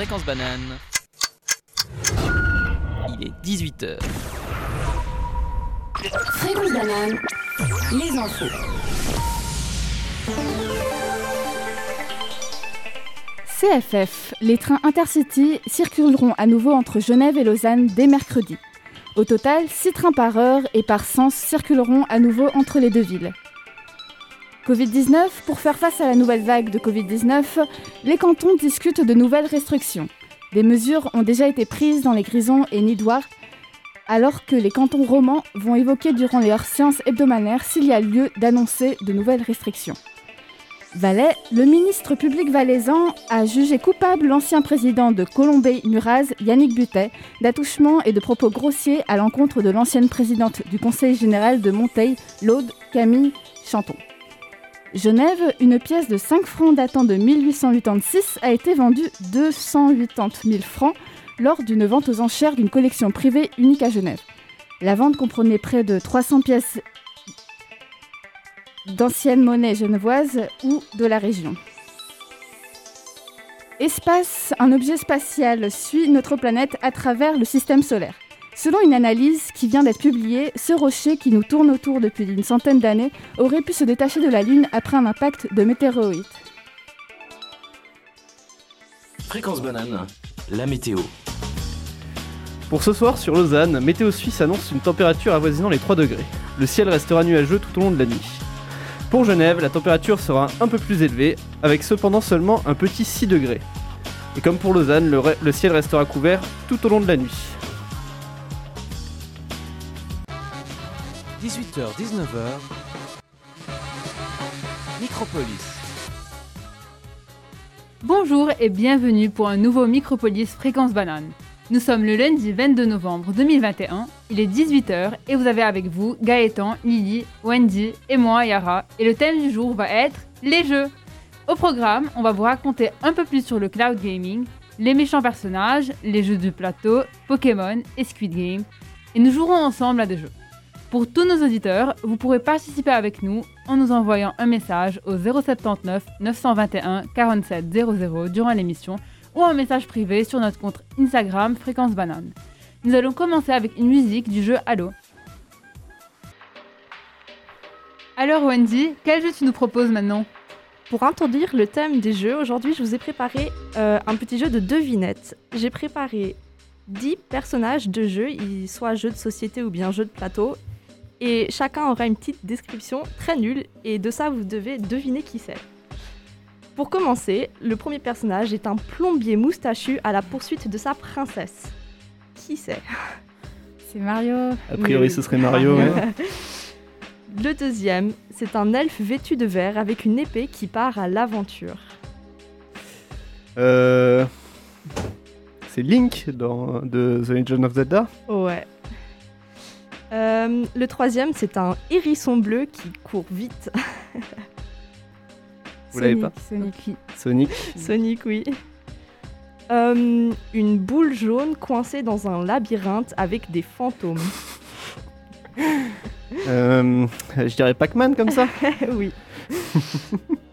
Fréquence banane. Il est 18h. Fréquence banane, les infos. CFF, les trains Intercity circuleront à nouveau entre Genève et Lausanne dès mercredi. Au total, 6 trains par heure et par sens circuleront à nouveau entre les deux villes. Covid-19, pour faire face à la nouvelle vague de Covid-19, les cantons discutent de nouvelles restrictions. Des mesures ont déjà été prises dans les Grisons et Nidoire, alors que les cantons romans vont évoquer durant leurs séances hebdomadaires s'il y a lieu d'annoncer de nouvelles restrictions. Valais, le ministre public valaisan a jugé coupable l'ancien président de Colombey-Muraz, Yannick Butet, d'attouchement et de propos grossiers à l'encontre de l'ancienne présidente du Conseil général de Monteil, Laude Camille Chanton. Genève, une pièce de 5 francs datant de 1886 a été vendue 280 000 francs lors d'une vente aux enchères d'une collection privée unique à Genève. La vente comprenait près de 300 pièces d'anciennes monnaies genevoises ou de la région. Espace, un objet spatial suit notre planète à travers le système solaire. Selon une analyse qui vient d'être publiée, ce rocher qui nous tourne autour depuis une centaine d'années aurait pu se détacher de la Lune après un impact de météorite. Fréquence banane, la météo. Pour ce soir sur Lausanne, Météo Suisse annonce une température avoisinant les 3 degrés. Le ciel restera nuageux tout au long de la nuit. Pour Genève, la température sera un peu plus élevée, avec cependant seulement un petit 6 degrés. Et comme pour Lausanne, le, re- le ciel restera couvert tout au long de la nuit. 18h, 19h. Micropolis. Bonjour et bienvenue pour un nouveau Micropolis Fréquence Banane. Nous sommes le lundi 22 novembre 2021, il est 18h et vous avez avec vous Gaëtan, Lily, Wendy et moi Yara et le thème du jour va être les jeux. Au programme, on va vous raconter un peu plus sur le cloud gaming, les méchants personnages, les jeux de plateau, Pokémon et Squid Game et nous jouerons ensemble à des jeux. Pour tous nos auditeurs, vous pourrez participer avec nous en nous envoyant un message au 079 921 47 00 durant l'émission ou un message privé sur notre compte Instagram Fréquence Banane. Nous allons commencer avec une musique du jeu Halo. Alors Wendy, quel jeu tu nous proposes maintenant? Pour introduire le thème des jeux, aujourd'hui je vous ai préparé euh, un petit jeu de devinettes. J'ai préparé 10 personnages de jeu, ils- soit jeux de société ou bien jeux de plateau. Et chacun aura une petite description très nulle et de ça vous devez deviner qui c'est. Pour commencer, le premier personnage est un plombier moustachu à la poursuite de sa princesse. Qui c'est? C'est Mario. A priori, Oui. ce serait Mario. ouais. Le deuxième, c'est un elfe vêtu de vert avec une épée qui part à l'aventure. Euh, C'est Link dans de The Legend of Zelda. Ouais. Euh, le troisième, c'est un hérisson bleu qui court vite. Vous l'avez pas Sonic. Sonic. Sonic, oui. Euh, une boule jaune coincée dans un labyrinthe avec des fantômes. Euh, je dirais Pac-Man comme ça. oui.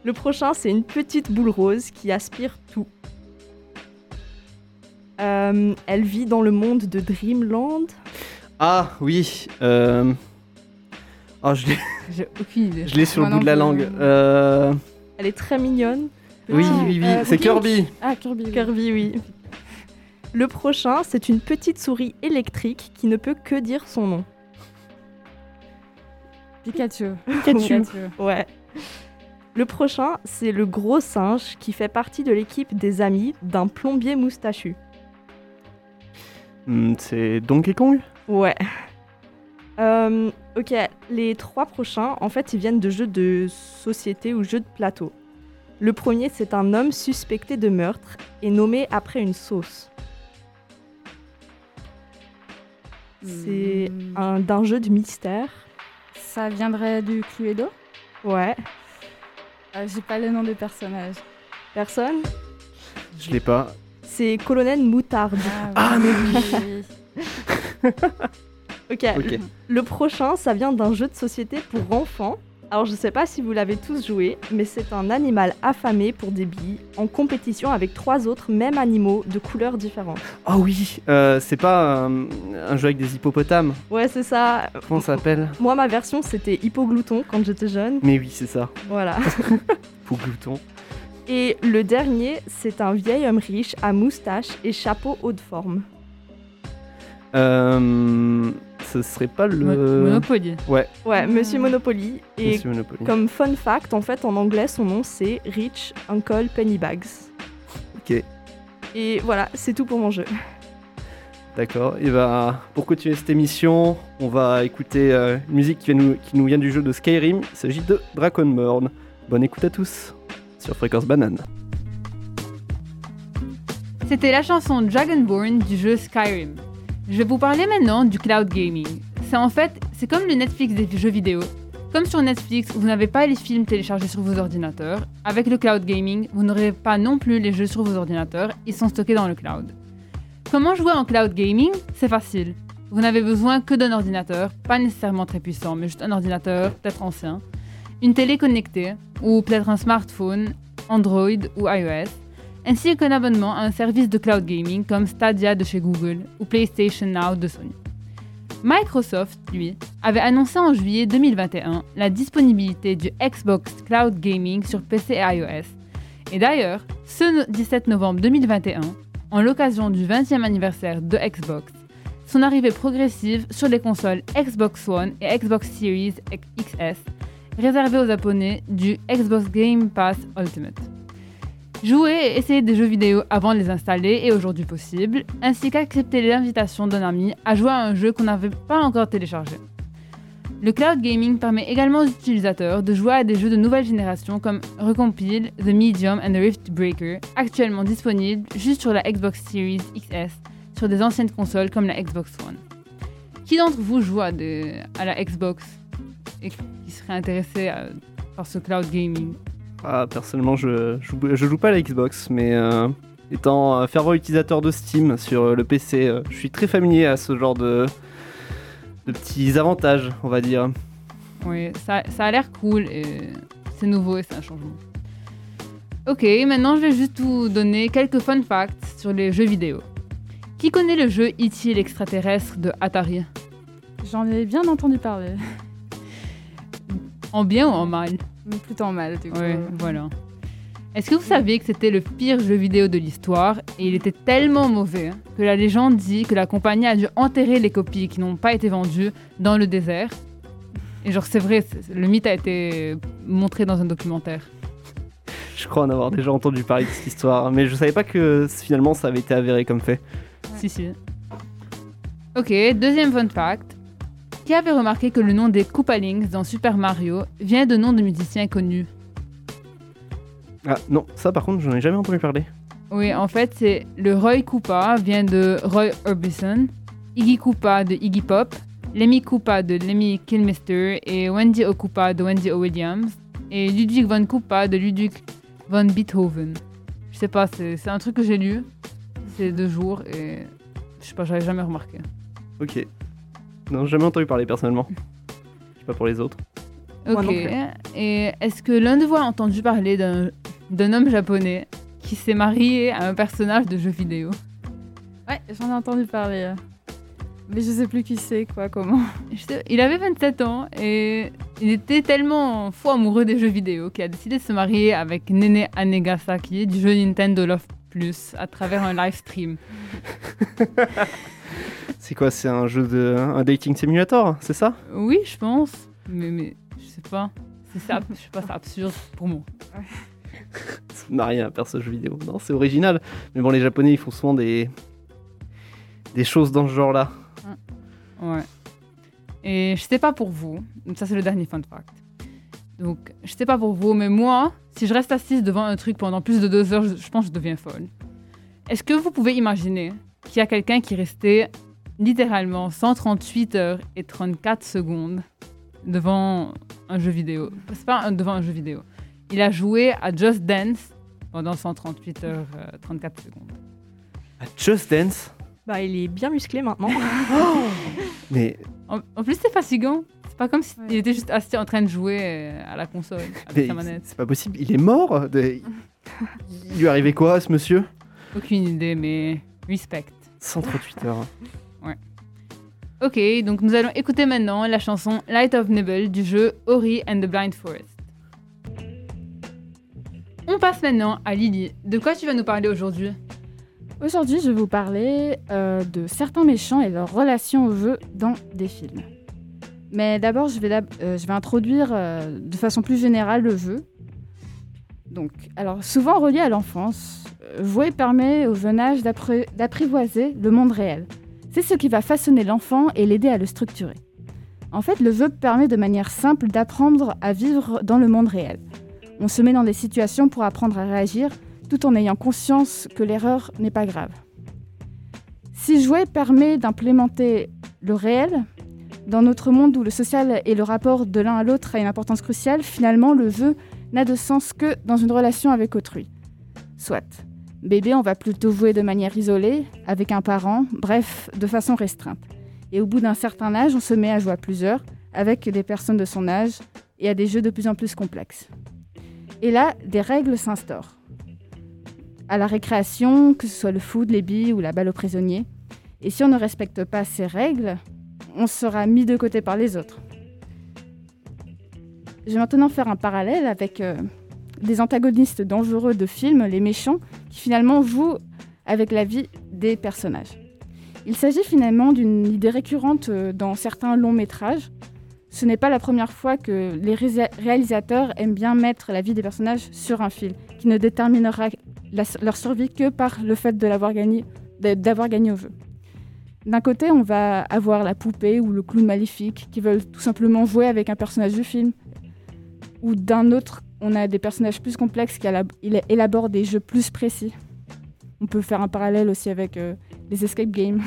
le prochain, c'est une petite boule rose qui aspire tout. Euh, elle vit dans le monde de Dreamland. Ah oui. Euh... Oh, je l'ai- J'ai aucune idée. je l'ai sur le bout de la langue. Euh... Elle est très mignonne. Oui, Ah, oui, oui. euh, c'est. Kirby. Ah, Kirby. oui. Kirby, oui. Le prochain, c'est une petite souris électrique qui ne peut que dire son nom. Pikachu. Pikachu. Ouais. Le prochain, c'est le gros singe qui fait partie de l'équipe des amis d'un plombier moustachu. Hmm, c'est Donkey Kong? Ouais. Euh, ok, les trois prochains, en fait, ils viennent de jeux de société ou jeux de plateau. Le premier, c'est un homme suspecté de meurtre et nommé après une sauce. C'est Hmm, un d'un jeu de mystère. Ça viendrait du Cluedo? Ouais. Euh, J'ai pas le nom des personnages. Personne? Je l'ai pas. C'est Colonel Moutarde. Ah, mais oui. Ok. Ok. Le prochain, ça vient d'un jeu de société pour enfants. Alors je sais pas si vous l'avez tous joué, mais c'est un animal affamé pour des billes en compétition avec trois autres mêmes animaux de couleurs différentes. Ah oui, euh, c'est pas un, un jeu avec des hippopotames. Ouais, c'est ça. Comment ça s'appelle? Moi, ma version, c'était Hippoglouton quand j'étais jeune. Mais oui, c'est ça. Voilà. Pouglouton. Et le dernier, c'est un vieil homme riche à moustache et chapeau haut de forme. Euh, ce serait pas Mo- le. Monopoly. Ouais, Monsieur Monopoly. Et Monsieur Monopoly. comme fun fact, en fait, en anglais, son nom, c'est Rich Uncle Pennybags. Ok. Et voilà, c'est tout pour mon jeu. D'accord. Et bah, pour continuer cette émission, on va écouter euh, une musique qui, vient nous, qui nous vient du jeu de Skyrim. Il s'agit de Dragonborn. Bonne écoute à tous sur Fréquence Banane. C'était la chanson Dragonborn du jeu Skyrim. Je vais vous parler maintenant du cloud gaming. C'est en fait, c'est comme le Netflix des jeux vidéo. Comme sur Netflix, vous n'avez pas les films téléchargés sur vos ordinateurs. Avec le cloud gaming, vous n'aurez pas non plus les jeux sur vos ordinateurs, ils sont stockés dans le cloud. Comment jouer en cloud gaming? C'est facile. Vous n'avez besoin que d'un ordinateur, pas nécessairement très puissant, mais juste un ordinateur, peut-être ancien, une télé connectée, ou peut-être un smartphone, Android ou iOS, ainsi qu'un abonnement à un service de cloud gaming comme Stadia de chez Google ou PlayStation Now de Sony. Microsoft, lui, avait annoncé en juillet 2021 la disponibilité du Xbox Cloud Gaming sur PC et iOS. Et d'ailleurs, ce no- 17 novembre 2021, en l'occasion du 20e anniversaire de Xbox, son arrivée progressive sur les consoles Xbox One et Xbox Series XS, réservée aux abonnés du Xbox Game Pass Ultimate. Jouer et essayer des jeux vidéo avant de les installer est aujourd'hui possible, ainsi qu'accepter l'invitation d'un ami à jouer à un jeu qu'on n'avait pas encore téléchargé. Le cloud gaming permet également aux utilisateurs de jouer à des jeux de nouvelle génération comme Recompile, The Medium and the Rift Breaker, actuellement disponibles juste sur la Xbox Series XS, sur des anciennes consoles comme la Xbox One. Qui d'entre vous joue à la Xbox? Et qui serait intéressé à- par ce cloud gaming Ah, personnellement, je, je, joue- je joue pas à la Xbox, mais euh, étant un fervent utilisateur de Steam sur euh, le PC, euh, je suis très familier à ce genre de, de petits avantages, on va dire. Oui, ça, ça a l'air cool et c'est nouveau et c'est un changement. Ok, maintenant je vais juste vous donner quelques fun facts sur les jeux vidéo. Qui connaît le jeu E.T. l'extraterrestre de Atari? J'en ai bien entendu parler. En bien ou en mal Mais Plutôt en mal, du coup. Oui, voilà. Est-ce que vous saviez que c'était le pire jeu vidéo de l'histoire et il était tellement mauvais que la légende dit que la compagnie a dû enterrer les copies qui n'ont pas été vendues dans le désert? Et genre c'est vrai, le mythe a été montré dans un documentaire. Je crois en avoir déjà entendu parler de cette histoire, mais je savais pas que finalement ça avait été avéré comme fait. Si, si. Ok, deuxième fun fact. Qui avait remarqué que le nom des Koopalings dans Super Mario vient de noms de musiciens connus Ah non, ça par contre, j'en ai jamais entendu parler. Oui, en fait, c'est le Roy Koopa vient de Roy Orbison, Iggy Koopa de Iggy Pop, Lemmy Koopa de Lemmy Kilmister et Wendy O. Koopa de Wendy O. Williams et Ludwig von Koopa de Ludwig von Beethoven. Je sais pas, c'est un truc que j'ai lu ces deux jours et je sais pas, j'avais jamais remarqué. Ok. Non, jamais entendu parler personnellement. Je sais pas pour les autres. Moi Ok. non plus. Et est-ce que l'un de vous a entendu parler d'un d'un homme japonais qui s'est marié à un personnage de jeu vidéo? Ouais, j'en ai entendu parler. euh. Mais je sais plus qui c'est, quoi, comment. Sais- Il avait 27 ans et il était tellement fou amoureux des jeux vidéo qu'il a décidé de se marier avec Nene Anegasaki du jeu Nintendo Love Plus à travers un live stream. C'est quoi C'est un jeu de. un dating simulator, c'est ça? Oui, je pense, mais, mais je sais pas. C'est ça, je sais pas, c'est absurde pour moi. Ça n'a rien à faire ce jeu vidéo. Non, c'est original. Mais bon, les japonais ils font souvent des. des choses dans ce genre-là. Ouais. Et je sais pas pour vous, ça c'est le dernier fun fact. Donc, je sais pas pour vous, mais moi, si je reste assise devant un truc pendant plus de deux heures, je, je pense que je deviens folle. Est-ce que vous pouvez imaginer qu'il y a quelqu'un qui restait littéralement 138 heures et 34 secondes devant un jeu vidéo? C'est pas un- devant un jeu vidéo. Il a joué à Just Dance pendant 138 heures euh, 34 secondes. Ah, Just Dance? Bah, il est bien musclé maintenant. Mais En, en plus, c'est fatigant. C'est pas comme s'il était juste assis en train de jouer euh, à la console avec Mais sa manette. c'est pas possible, il est mort de- Il lui est arrivé quoi à ce monsieur? Aucune idée, mais respect. 138 heures. Ok, donc nous allons écouter maintenant la chanson Light of Nibble du jeu Ori and the Blind Forest. On passe maintenant à Lily. De quoi tu vas nous parler aujourd'hui? Aujourd'hui, je vais vous parler euh, de certains méchants et leur relation au jeu dans des films. Mais d'abord, je, vais euh, introduire euh, de façon plus générale le jeu. Donc, alors, souvent relié à l'enfance, euh, jouer permet au jeune âge d'apprivoiser le monde réel. C'est ce qui va façonner l'enfant et l'aider à le structurer. En fait, le jeu permet de manière simple d'apprendre à vivre dans le monde réel. On se met dans des situations pour apprendre à réagir, tout en ayant conscience que l'erreur n'est pas grave. Si jouer permet d'implémenter le réel, dans notre monde où le social et le rapport de l'un à l'autre a une importance cruciale, finalement le jeu n'a de sens que dans une relation avec autrui. Soit. Bébé, on va plutôt jouer de manière isolée, avec un parent, bref, de façon restreinte. Et au bout d'un certain âge, on se met à jouer à plusieurs, avec des personnes de son âge, et à des jeux de plus en plus complexes. Et là, des règles s'instaurent à la récréation, que ce soit le foot, les billes ou la balle aux prisonniers. Et si on ne respecte pas ces règles, on sera mis de côté par les autres. Je vais maintenant faire un parallèle avec euh, des antagonistes dangereux de films, les méchants, qui finalement jouent avec la vie des personnages. Il s'agit finalement d'une idée récurrente euh, dans certains longs métrages. Ce n'est pas la première fois que les réalisateurs aiment bien mettre la vie des personnages sur un fil, qui ne déterminera leur survie que par le fait d'avoir gagné au jeu. D'un côté, on va avoir la poupée ou le clown maléfique qui veulent tout simplement jouer avec un personnage du film. Ou d'un autre, on a des personnages plus complexes qui élaborent des jeux plus précis. On peut faire un parallèle aussi avec euh, les escape games.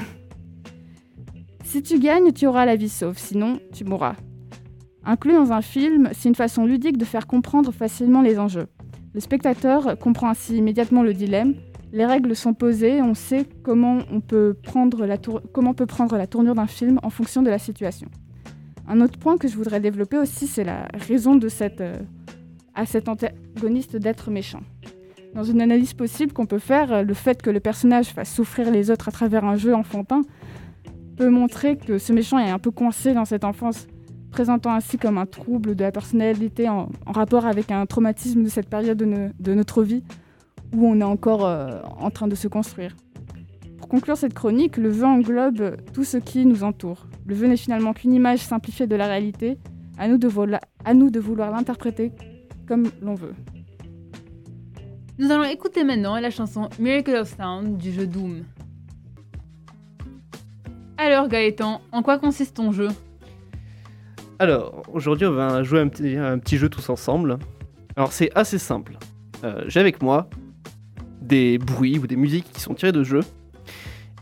si tu gagnes, tu auras la vie sauve, sinon tu mourras. Inclus dans un film, c'est une façon ludique de faire comprendre facilement les enjeux. Le spectateur comprend ainsi immédiatement le dilemme. Les règles sont posées, on sait comment on peut prendre la, tour- comment peut prendre la tournure d'un film en fonction de la situation. Un autre point que je voudrais développer aussi, c'est la raison de cette, euh, à cet antagoniste d'être méchant. Dans une analyse possible qu'on peut faire, le fait que le personnage fasse souffrir les autres à travers un jeu enfantin peut montrer que ce méchant est un peu coincé dans cette enfance, présentant ainsi comme un trouble de la personnalité en, rapport avec un traumatisme de cette période de notre vie où on est encore euh, en train de se construire. Pour conclure cette chronique, le jeu englobe tout ce qui nous entoure. Le jeu n'est finalement qu'une image simplifiée de la réalité, à nous de, vola- à nous de vouloir l'interpréter comme l'on veut. Nous allons écouter maintenant la chanson Miracle of Sound du jeu Doom. Alors Gaëtan, en quoi consiste ton jeu? Alors, aujourd'hui, on va jouer un petit, un petit jeu tous ensemble. Alors, c'est assez simple. Euh, J'ai avec moi des bruits ou des musiques qui sont tirées de jeux.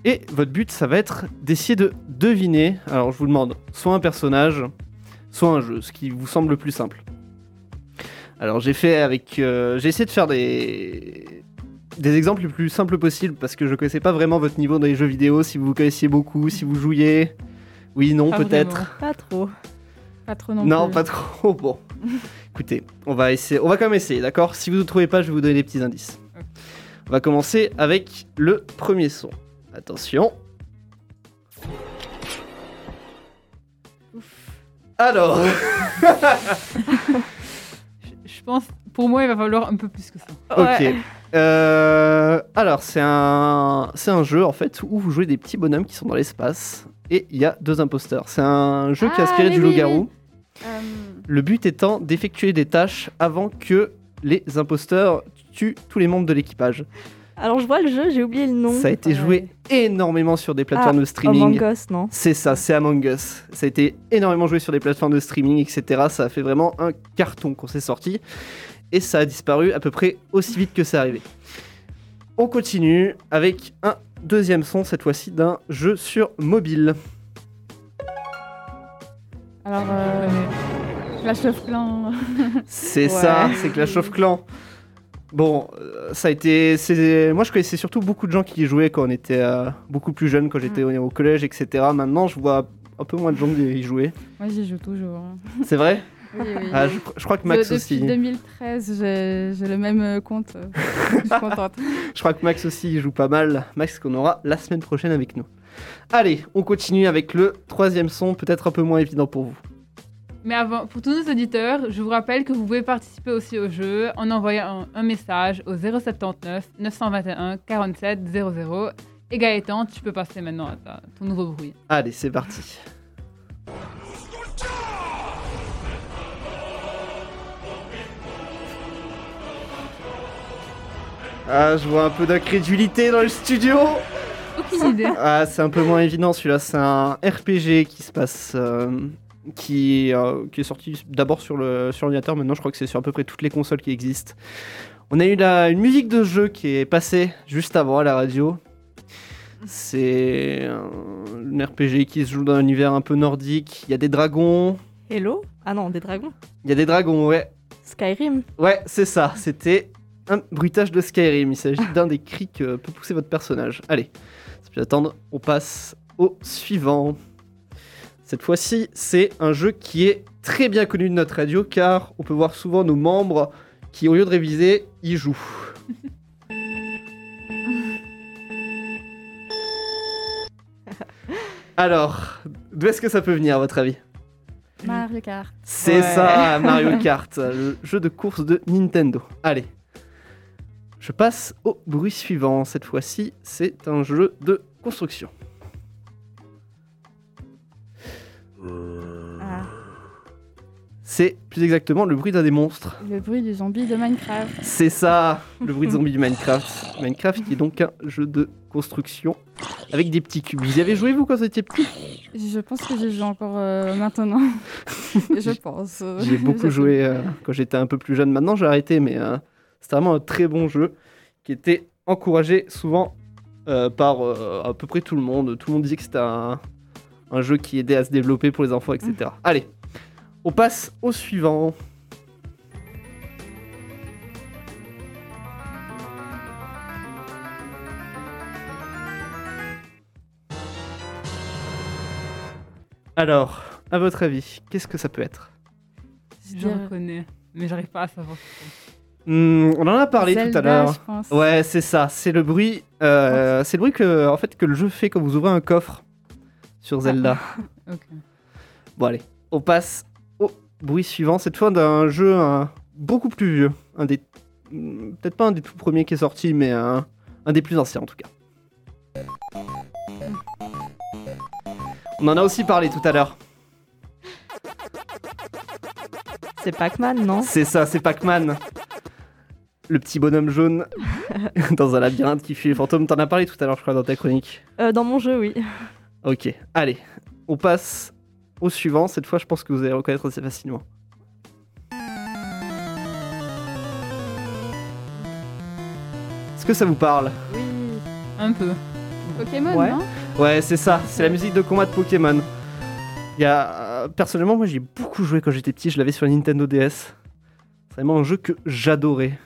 Et votre but, ça va être d'essayer de deviner. Alors, je vous demande soit un personnage, soit un jeu, ce qui vous semble le plus simple. Alors, j'ai fait avec. euh, j'ai essayé de faire des. Des exemples les plus simples possibles parce que je connaissais pas vraiment votre niveau dans les jeux vidéo, si vous connaissiez beaucoup, si vous jouiez. Oui, non, peut-être. Pas trop. Pas trop non, Non, plus. pas trop. Bon. Écoutez, on va essayer. On va quand même essayer, d'accord? Si vous ne trouvez pas, je vais vous donner des petits indices. On va commencer avec le premier son. Attention. Alors, Je pense, pour moi, il va falloir un peu plus que ça. ok. Euh, alors, c'est un, c'est un jeu en fait où vous jouez des petits bonhommes qui sont dans l'espace et il y a deux imposteurs. C'est un jeu qui est Ah, inspiré oui, du oui, loup-garou. Euh, Le but étant d'effectuer des tâches avant que les imposteurs tous les membres de l'équipage. Alors je vois le jeu, j'ai oublié le nom. Ça a été Ouais. joué énormément sur des plateformes de streaming. Among Us, non C'est ça, c'est Among Us. Ça a été énormément joué sur des plateformes de streaming, etc. Ça a fait vraiment un carton quand c'est sorti. Et ça a disparu à peu près aussi vite que c'est arrivé. On continue avec un deuxième son, cette fois-ci d'un jeu sur mobile. alors, euh, Clash of Clans. C'est Ouais. ça, c'est Clash of Clans. Bon, euh, ça a été. Moi, je connaissais surtout beaucoup de gens qui y jouaient quand on était euh, beaucoup plus jeune, quand j'étais au, au collège, etc. Maintenant, je vois un peu moins de gens qui y jouaient. Moi, j'y joue toujours. C'est vrai Oui, oui. ah, je, je crois que Max De- aussi. Depuis 2013, j'ai le même compte. je suis contente. Je crois que Max aussi il joue pas mal. Max qu'on aura la semaine prochaine avec nous. Allez, on continue avec le troisième son, peut-être un peu moins évident pour vous. Mais avant, pour tous nos auditeurs, je vous rappelle que vous pouvez participer aussi au jeu en envoyant un, un message au 079 921 47 00. Et Gaëtan, tu peux passer maintenant à ta- ton nouveau bruit. Allez, c'est parti. Ah, je vois un peu d'incrédulité dans le studio. Aucune idée. Ah, c'est un peu moins évident celui-là. C'est un RPG qui se passe. euh, qui, euh, qui est sorti d'abord sur l'ordinateur. Maintenant, je crois que c'est sur à peu près toutes les consoles qui existent. On a eu la, une musique de jeu qui est passée juste avant à la radio. C'est un RPG qui se joue dans un univers un peu nordique. Il y a des dragons. Hello? Ah non, des dragons. Il y a des dragons, ouais. Skyrim. Ouais, c'est ça. C'était un bruitage de Skyrim. Il s'agit d'un des cris que peut pousser votre personnage. Allez, sans plus attendre, on passe au suivant. Cette fois-ci, c'est un jeu qui est très bien connu de notre radio car on peut voir souvent nos membres qui, au lieu de réviser, y jouent. Alors, d'où est-ce que ça peut venir à votre avis? Mario Kart. c'est Ouais. ça, Mario Kart, le jeu de course de Nintendo. Allez. Je passe au bruit suivant. Cette fois-ci, c'est un jeu de construction. Ah, C'est plus exactement le bruit d'un des monstres. le bruit du zombie de Minecraft. C'est ça, le bruit de zombie du Minecraft. Minecraft qui est donc un jeu de construction avec des petits cubes. Vous y avez joué vous quand vous étiez petit? Je pense que j'y joue encore euh, maintenant. je pense. J'ai beaucoup joué euh, quand j'étais un peu plus jeune. Maintenant, j'ai arrêté, mais euh, c'était vraiment un très bon jeu qui était encouragé souvent euh, par à peu près tout le monde. Tout le monde disait que c'était un, un jeu qui aidait à se développer pour les enfants, etc. Allez, on passe au suivant. Alors, à votre avis, qu'est-ce que ça peut être? Je reconnais, mais j'arrive pas à savoir. Hmm, On en a parlé tout à l'heure. Ouais, c'est ça. C'est le bruit. euh, c'est le bruit que, en fait, que le jeu fait quand vous ouvrez un coffre sur Zelda. Ok. Bon, allez, on passe au bruit suivant. Cette fois d'un jeu hein, beaucoup plus vieux. Un des, peut-être pas un des tout premiers qui est sorti, mais un, un des plus anciens en tout cas. On en a aussi parlé tout à l'heure. C'est Pac-Man, non? C'est ça, c'est Pac-Man. Le petit bonhomme jaune dans un labyrinthe qui fuit les fantômes. T'en as parlé tout à l'heure, je crois, dans ta chronique. Euh, Dans mon jeu, oui. Ok, allez, on passe au suivant. Cette fois, je pense que vous allez reconnaître assez facilement. Est-ce que ça vous parle? Oui. Un peu. Pokémon, Ouais. non? Ouais, c'est ça, c'est la musique de combat de Pokémon. Il y a, euh, personnellement, moi j'ai beaucoup joué quand j'étais petit, je l'avais sur la Nintendo DS. C'est vraiment un jeu que j'adorais.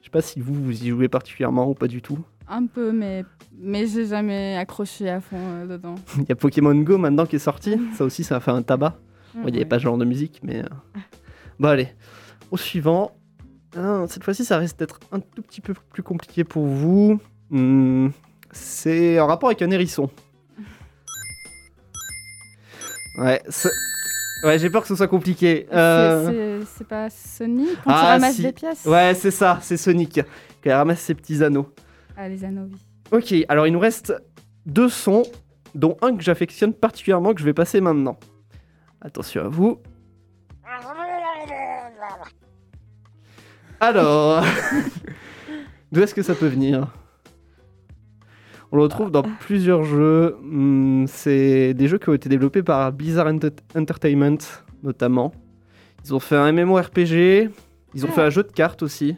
Je sais pas si vous, vous y jouez particulièrement ou pas du tout. Un peu, mais, mais j'ai jamais accroché à fond euh, dedans. Il y a Pokémon Go maintenant qui est sorti, ça aussi ça a fait un tabac. Bon, il n'y avait Ouais. pas ce genre de musique, mais. euh, Bon, allez. Au suivant. Ah, cette fois-ci, ça risque d'être un tout petit peu plus compliqué pour vous. Hmm, c'est en rapport avec un hérisson. Ouais, j'ai peur que ce soit compliqué. C'est- Euh, C'est pas Sonic quand Ah, tu ramasses si. des pièces Ouais, c'est ça, c'est Sonic qui ramasse ses petits anneaux. Ah, les. Ok, alors il nous reste deux sons, dont un que j'affectionne particulièrement, que je vais passer maintenant. Attention à vous. Alors, d'où est-ce que ça peut venir? On le retrouve dans plusieurs jeux. Hmm, C'est des jeux qui ont été développés par Blizzard Enter- Entertainment, notamment. Ils ont fait un MMORPG, ils ont fait un jeu de cartes aussi.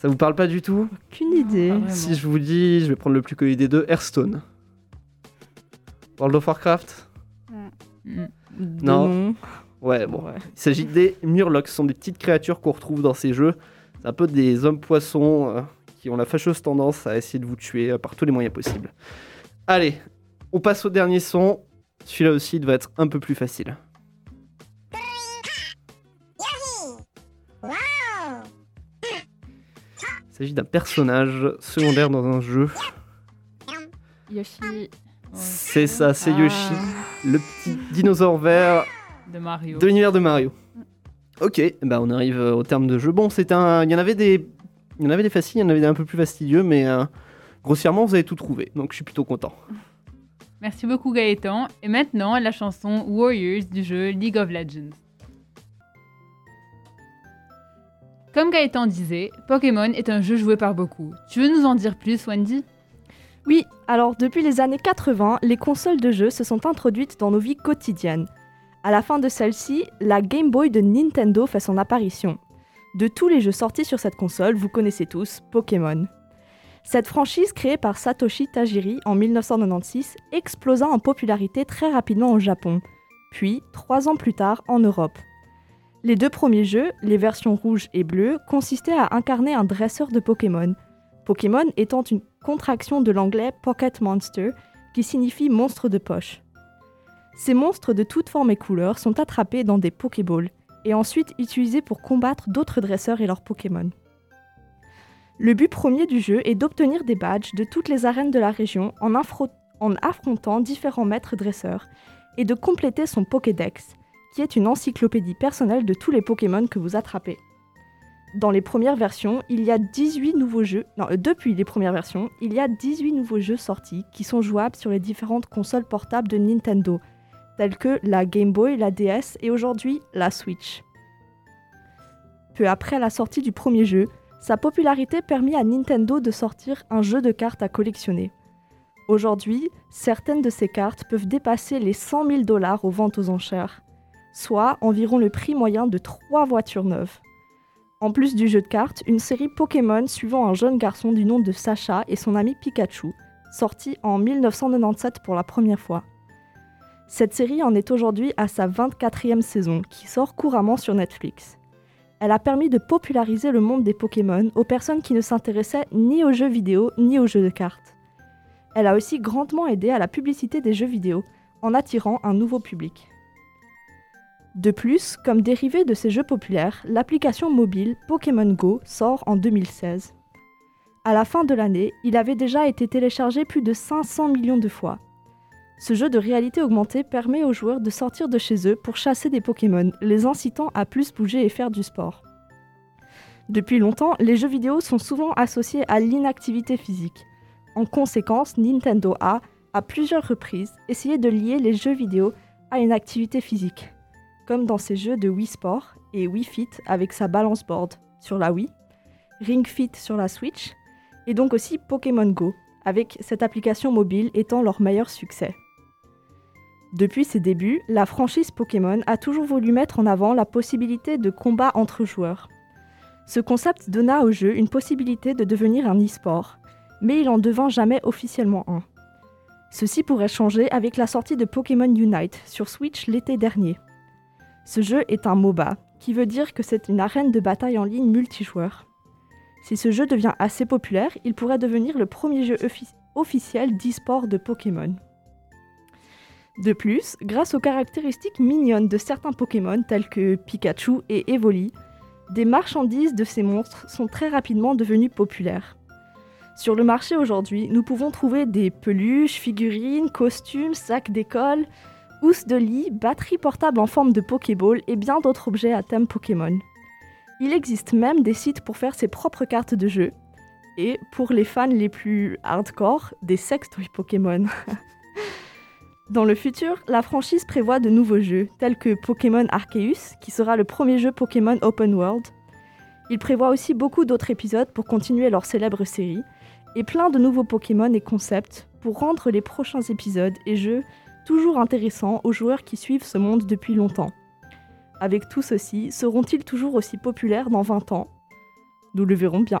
Ça vous parle pas du tout Aucune idée. Si je vous dis, je vais prendre le plus connu des deux, Hearthstone. World of Warcraft Mm. De Non. Ouais, bon. Ouais. Il s'agit des Murlocs, ce sont des petites créatures qu'on retrouve dans ces jeux. C'est un peu des hommes-poissons euh, qui ont la fâcheuse tendance à essayer de vous tuer euh, par tous les moyens possibles. Allez, On passe au dernier son. Celui-là aussi doit être un peu plus facile. S'agit d'un personnage secondaire dans un jeu. Yoshi. C'est ça, c'est Yoshi, le petit dinosaure vert De Mario. de l'univers de Mario. Ok, bah on arrive euh, au terme de jeu. Bon, c'est un, il y en avait des, il y en avait des faciles, il y en avait des un peu plus fastidieux, mais euh, grossièrement vous avez tout trouvé, donc je suis plutôt content. Merci beaucoup Gaëtan. Et maintenant, la chanson Warriors du jeu League of Legends. Comme Gaëtan disait, Pokémon est un jeu joué par beaucoup. Tu veux nous en dire plus, Wendy? Oui, alors depuis les années 80, les consoles de jeux se sont introduites dans nos vies quotidiennes. À la fin de celle-ci, la Game Boy de Nintendo fait son apparition. De tous les jeux sortis sur cette console, vous connaissez tous Pokémon. Cette franchise créée par Satoshi Tajiri en 1996 explosa en popularité très rapidement au Japon, puis trois ans plus tard en Europe. Les deux premiers jeux, les versions rouge et bleue, consistaient à incarner un dresseur de Pokémon. Pokémon étant une contraction de l'anglais Pocket Monster, qui signifie monstre de poche. Ces monstres de toutes formes et couleurs sont attrapés dans des Pokéballs et ensuite utilisés pour combattre d'autres dresseurs et leurs Pokémon. Le but premier du jeu est d'obtenir des badges de toutes les arènes de la région en, affro- en affrontant différents maîtres dresseurs et de compléter son Pokédex, qui est une encyclopédie personnelle de tous les Pokémon que vous attrapez. Dans les premières versions, il y a 18 nouveaux jeux. Euh, depuis les premières versions, il y a 18 nouveaux jeux sortis qui sont jouables sur les différentes consoles portables de Nintendo, telles que la Game Boy, la DS et aujourd'hui la Switch. Peu après la sortie du premier jeu, sa popularité permit à Nintendo de sortir un jeu de cartes à collectionner. Aujourd'hui, certaines de ces cartes peuvent dépasser les 100 000 dollars aux ventes aux enchères, soit environ le prix moyen de trois voitures neuves. En plus du jeu de cartes, une série Pokémon suivant un jeune garçon du nom de Sacha et son ami Pikachu, sortie en 1997 pour la première fois. Cette série en est aujourd'hui à sa 24e saison, qui sort couramment sur Netflix. Elle a permis de populariser le monde des Pokémon aux personnes qui ne s'intéressaient ni aux jeux vidéo ni aux jeux de cartes. Elle a aussi grandement aidé à la publicité des jeux vidéo, en attirant un nouveau public. De plus, comme dérivé de ces jeux populaires, l'application mobile Pokémon Go sort en 2016. À la fin de l'année, il avait déjà été téléchargé plus de 500 millions de fois. Ce jeu de réalité augmentée permet aux joueurs de sortir de chez eux pour chasser des Pokémon, les incitant à plus bouger et faire du sport. Depuis longtemps, les jeux vidéo sont souvent associés à l'inactivité physique. En conséquence, Nintendo a, à plusieurs reprises, essayé de lier les jeux vidéo à une activité physique, comme dans ses jeux de Wii Sport et Wii Fit avec sa balance board sur la Wii, Ring Fit sur la Switch, et donc aussi Pokémon Go, avec cette application mobile étant leur meilleur succès. Depuis ses débuts, la franchise Pokémon a toujours voulu mettre en avant la possibilité de combat entre joueurs. Ce concept donna au jeu une possibilité de devenir un e-sport, mais il en devint jamais officiellement un. Ceci pourrait changer avec la sortie de Pokémon Unite sur Switch l'été dernier. Ce jeu est un MOBA, qui veut dire que c'est une arène de bataille en ligne multijoueur. Si ce jeu devient assez populaire, il pourrait devenir le premier jeu offi- officiel d'e-sport de Pokémon. De plus, grâce aux caractéristiques mignonnes de certains Pokémon tels que Pikachu et Evoli, des marchandises de ces monstres sont très rapidement devenues populaires. Sur le marché aujourd'hui, nous pouvons trouver des peluches, figurines, costumes, sacs d'école, housses de lit, batteries portables en forme de Pokéball et bien d'autres objets à thème Pokémon. Il existe même des sites pour faire ses propres cartes de jeu, et pour les fans les plus hardcore, des sextoys Pokémon. Dans le futur, la franchise prévoit de nouveaux jeux, tels que Pokémon Arceus, qui sera le premier jeu Pokémon Open World. Il prévoit aussi beaucoup d'autres épisodes pour continuer leur célèbre série, et plein de nouveaux Pokémon et concepts pour rendre les prochains épisodes et jeux toujours intéressants aux joueurs qui suivent ce monde depuis longtemps. Avec tout ceci, seront-ils toujours aussi populaires dans 20 ans? Nous le verrons bien.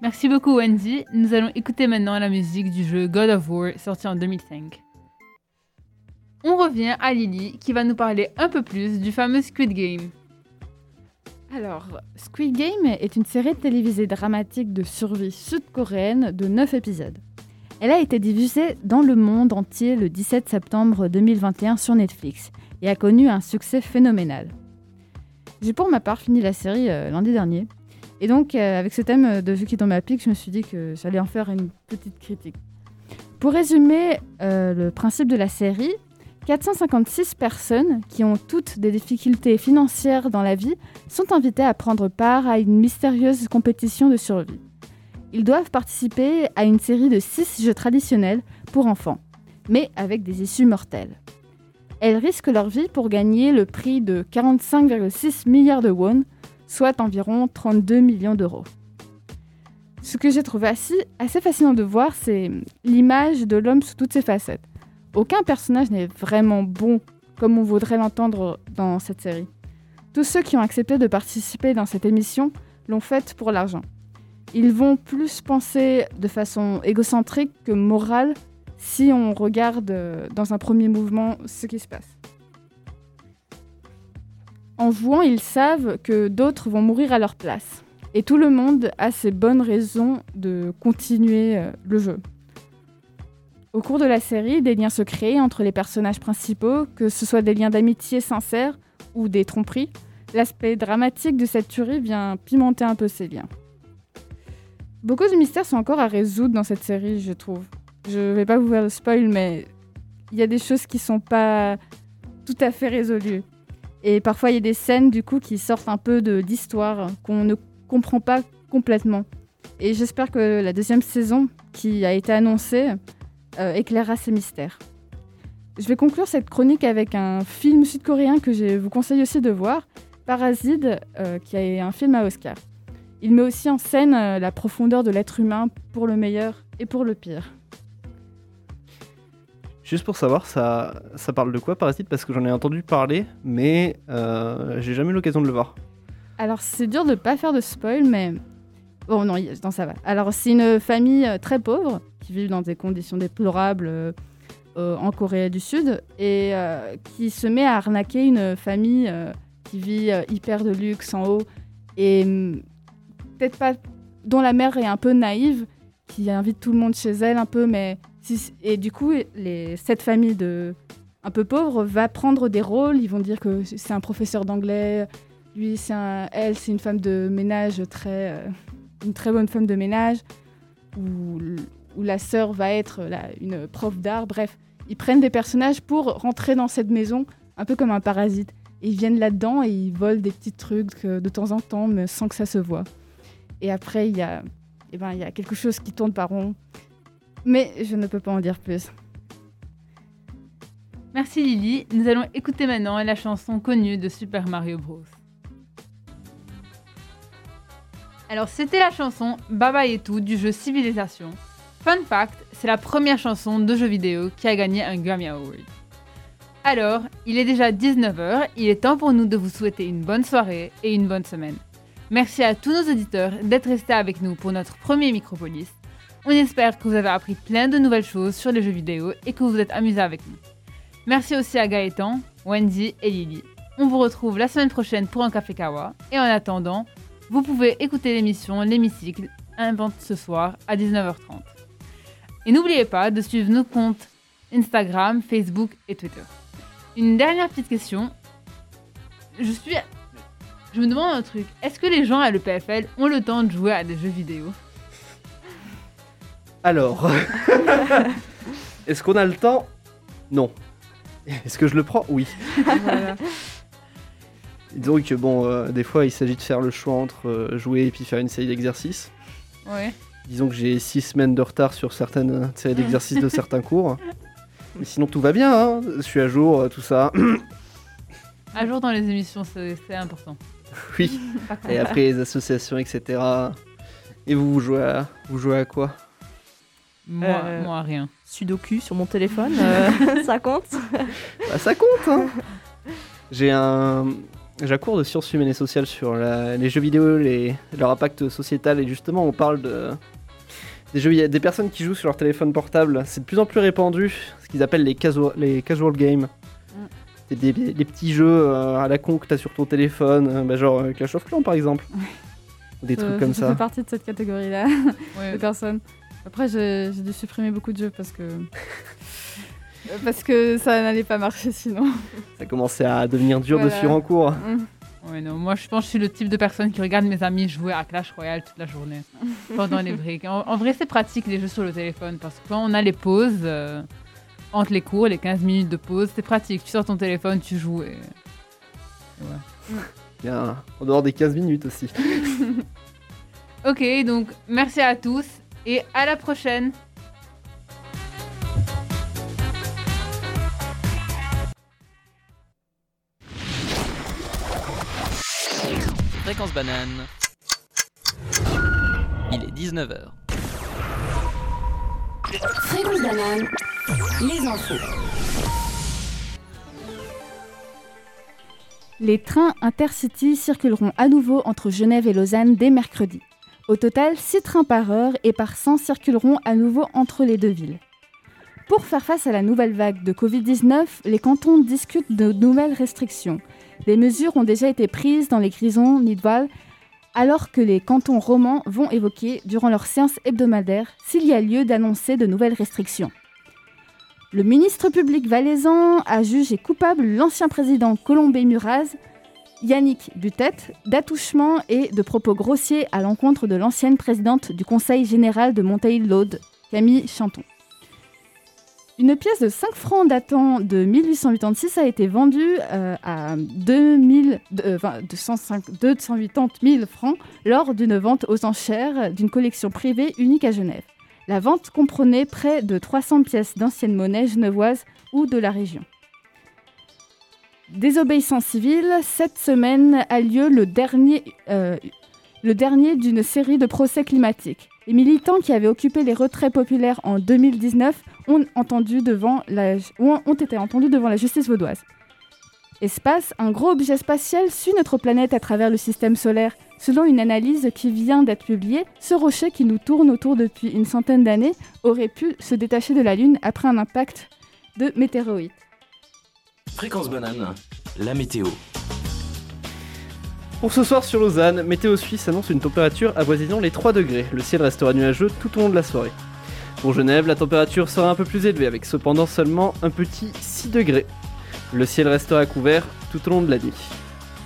Merci beaucoup Wendy. Nous allons écouter maintenant la musique du jeu God of War sorti en 2005. On revient à Lily qui va nous parler un peu plus du fameux Squid Game. Alors, Squid Game est une série télévisée dramatique de survie sud-coréenne de 9 épisodes. Elle a été diffusée dans le monde entier le 17 septembre 2021 sur Netflix et a connu un succès phénoménal. J'ai pour ma part fini la série euh, lundi dernier. Et donc, euh, avec ce thème de Vue qui tombe à pic, je me suis dit que j'allais en faire une petite critique. Pour résumer euh, le principe de la série, 456 personnes qui ont toutes des difficultés financières dans la vie sont invitées à prendre part à une mystérieuse compétition de survie. Ils doivent participer à une série de 6 jeux traditionnels pour enfants, mais avec des issues mortelles. Elles risquent leur vie pour gagner le prix de 45,6 milliards de won, soit environ 32 millions d'euros. Ce que j'ai trouvé assez, fascinant de voir, c'est l'image de l'homme sous toutes ses facettes. Aucun personnage n'est vraiment bon comme on voudrait l'entendre dans cette série. Tous ceux qui ont accepté de participer dans cette émission l'ont fait pour l'argent. Ils vont plus penser de façon égocentrique que morale si on regarde euh, dans un premier mouvement ce qui se passe. En jouant, ils savent que d'autres vont mourir à leur place. Et tout le monde a ses bonnes raisons de continuer euh, le jeu. Au cours de la série, des liens se créent entre les personnages principaux, que ce soit des liens d'amitié sincères ou des tromperies. L'aspect dramatique de cette tuerie vient pimenter un peu ces liens. Beaucoup de mystères sont encore à résoudre dans cette série, je trouve. Je vais pas vous faire le spoil, mais il y a des choses qui sont pas tout à fait résolues. Et parfois, il y a des scènes, du coup, qui sortent un peu de l'histoire, qu'on ne comprend pas complètement. Et j'espère que la deuxième saison, qui a été annoncée, euh, éclairera ces mystères. Je vais conclure cette chronique avec un film sud-coréen que je vous conseille aussi de voir, Parasite, euh, qui est un film à Oscar. Il met aussi en scène euh, la profondeur de l'être humain pour le meilleur et pour le pire. Juste pour savoir, ça, ça parle de quoi Parasite? Parce que j'en ai entendu parler, mais euh, j'ai jamais eu l'occasion de le voir. Alors c'est dur de ne pas faire de spoil, mais bon non, non ça va. Alors c'est une famille euh, très pauvre qui vit dans des conditions déplorables euh, en Corée du Sud et euh, qui se met à arnaquer une famille qui vit hyper de luxe en haut et hum, peut-être pas dont la mère est un peu naïve, qui invite tout le monde chez elle un peu, mais si- et du coup les, cette famille de un peu pauvre va prendre des rôles. Ils vont dire que c'est un professeur d'anglais, lui, c'est un- elle, c'est une femme de ménage très, euh, une très bonne femme de ménage, ou, ou la sœur va être la- une prof d'art. Bref, ils prennent des personnages pour rentrer dans cette maison, un peu comme un parasite. Ils viennent là-dedans et ils volent des petits trucs euh, de temps en temps, mais sans que ça se voit. Et après, il y a, eh ben, il y a quelque chose qui tourne par rond. Mais je ne peux pas en dire plus. Merci Lily. Nous allons écouter maintenant la chanson connue de Super Mario Bros. Alors c'était la chanson Baba et tout du jeu Civilisation. Fun fact, c'est la première chanson de jeu vidéo qui a gagné un Grammy Award. Alors, il est déjà 19h, il est temps pour nous de vous souhaiter une bonne soirée et une bonne semaine. Merci à tous nos auditeurs d'être restés avec nous pour notre premier Micropolis. On espère que vous avez appris plein de nouvelles choses sur les jeux vidéo et que vous vous êtes amusés avec nous. Merci aussi à Gaëtan, Wendy et Lily. On vous retrouve la semaine prochaine pour un Café Kawa. Et en attendant, vous pouvez écouter l'émission L'Hémicycle, invente ce soir à 19h30. Et n'oubliez pas de suivre nos comptes Instagram, Facebook et Twitter. Une dernière petite question. Je suis. Je me demande un truc. Est-ce que les gens à l'EPFL ont le temps de jouer à des jeux vidéo? Alors, est-ce qu'on a le temps? Non. Est-ce que je le prends? Oui. Voilà. Disons que bon, euh, des fois, il s'agit de faire le choix entre euh, jouer et puis faire une série d'exercices. Ouais. Disons que j'ai six semaines de retard sur certaines euh, séries d'exercices de certains cours. Mais sinon, tout va bien. hein. Je suis à jour, tout ça. À jour dans les émissions, c'est important. oui. Et après les associations, etc. Et vous, vous jouez à, vous jouez à quoi? Moi, Euh, moi rien. Sudoku sur mon téléphone, euh, ça compte? Bah, ça compte, hein J'ai un... J'ai un cours de sciences humaines et sociales sur la- les jeux vidéo, les... leur impact sociétal, et justement, on parle de... Des, jeux, des personnes qui jouent sur leur téléphone portable, c'est de plus en plus répandu, ce qu'ils appellent les, casual, les casual games. C'est des, des petits jeux euh, à la con que t'as sur ton téléphone, euh, bah, genre euh, Clash of Clans par exemple. Des Je- trucs comme je ça. fais partie de cette catégorie-là Ouais. de personnes. Après, j'ai dû supprimer beaucoup de jeux parce que. parce que ça n'allait pas marcher sinon. Ça commençait à devenir dur de suivre en cours. Mm. Ouais, non, moi je pense que je suis le type de personne qui regarde mes amis jouer à Clash Royale toute la journée, pendant les breaks. En, en vrai, c'est pratique les jeux sur le téléphone parce que quand on a les pauses, euh, entre les cours, les 15 minutes de pause, c'est pratique. Tu sors ton téléphone, tu joues et. et ouais. Bien, en dehors des 15 minutes aussi. Ok, donc merci à tous et à la prochaine! Fréquence banane. Il est 19h. Fréquence banane. Les infos. Les trains intercity circuleront à nouveau entre Genève et Lausanne dès mercredi. Au total, 6 trains par heure et par 100 circuleront à nouveau entre les deux villes. Pour faire face à la nouvelle vague de Covid-19, les cantons discutent de nouvelles restrictions. Des mesures ont déjà été prises dans les grisons Nidwal, alors que les cantons romans vont évoquer, durant leur séance hebdomadaire, s'il y a lieu d'annoncer de nouvelles restrictions. Le ministre public valaisan a jugé coupable l'ancien président Colombé Muraz, Yannick Butet, d'attouchement et de propos grossiers à l'encontre de l'ancienne présidente du Conseil général de Monteil-l'Aude, Camille Chanton. Une pièce de 5 francs datant de 1886 a été vendue euh, à 2000, euh, enfin, 205 280 000 francs lors d'une vente aux enchères d'une collection privée unique à Genève. La vente comprenait près de 300 pièces d'ancienne monnaie genevoise ou de la région. Désobéissance civile, cette semaine a lieu le dernier, euh, le dernier d'une série de procès climatiques. Les militants qui avaient occupé les retraits populaires en 2019 ont, entendu devant ont été entendus devant la justice vaudoise. Espace, un gros objet spatial suit notre planète à travers le système solaire. Selon une analyse qui vient d'être publiée, ce rocher qui nous tourne autour depuis une centaine d'années aurait pu se détacher de la Lune après un impact de météoroïdes. Fréquence banane, la météo. Pour ce soir sur Lausanne, Météo Suisse annonce une température avoisinant les 3 degrés. Le ciel restera nuageux tout au long de la soirée. Pour Genève, la température sera un peu plus élevée, avec cependant seulement un petit 6 degrés. Le ciel restera couvert tout au long de la nuit.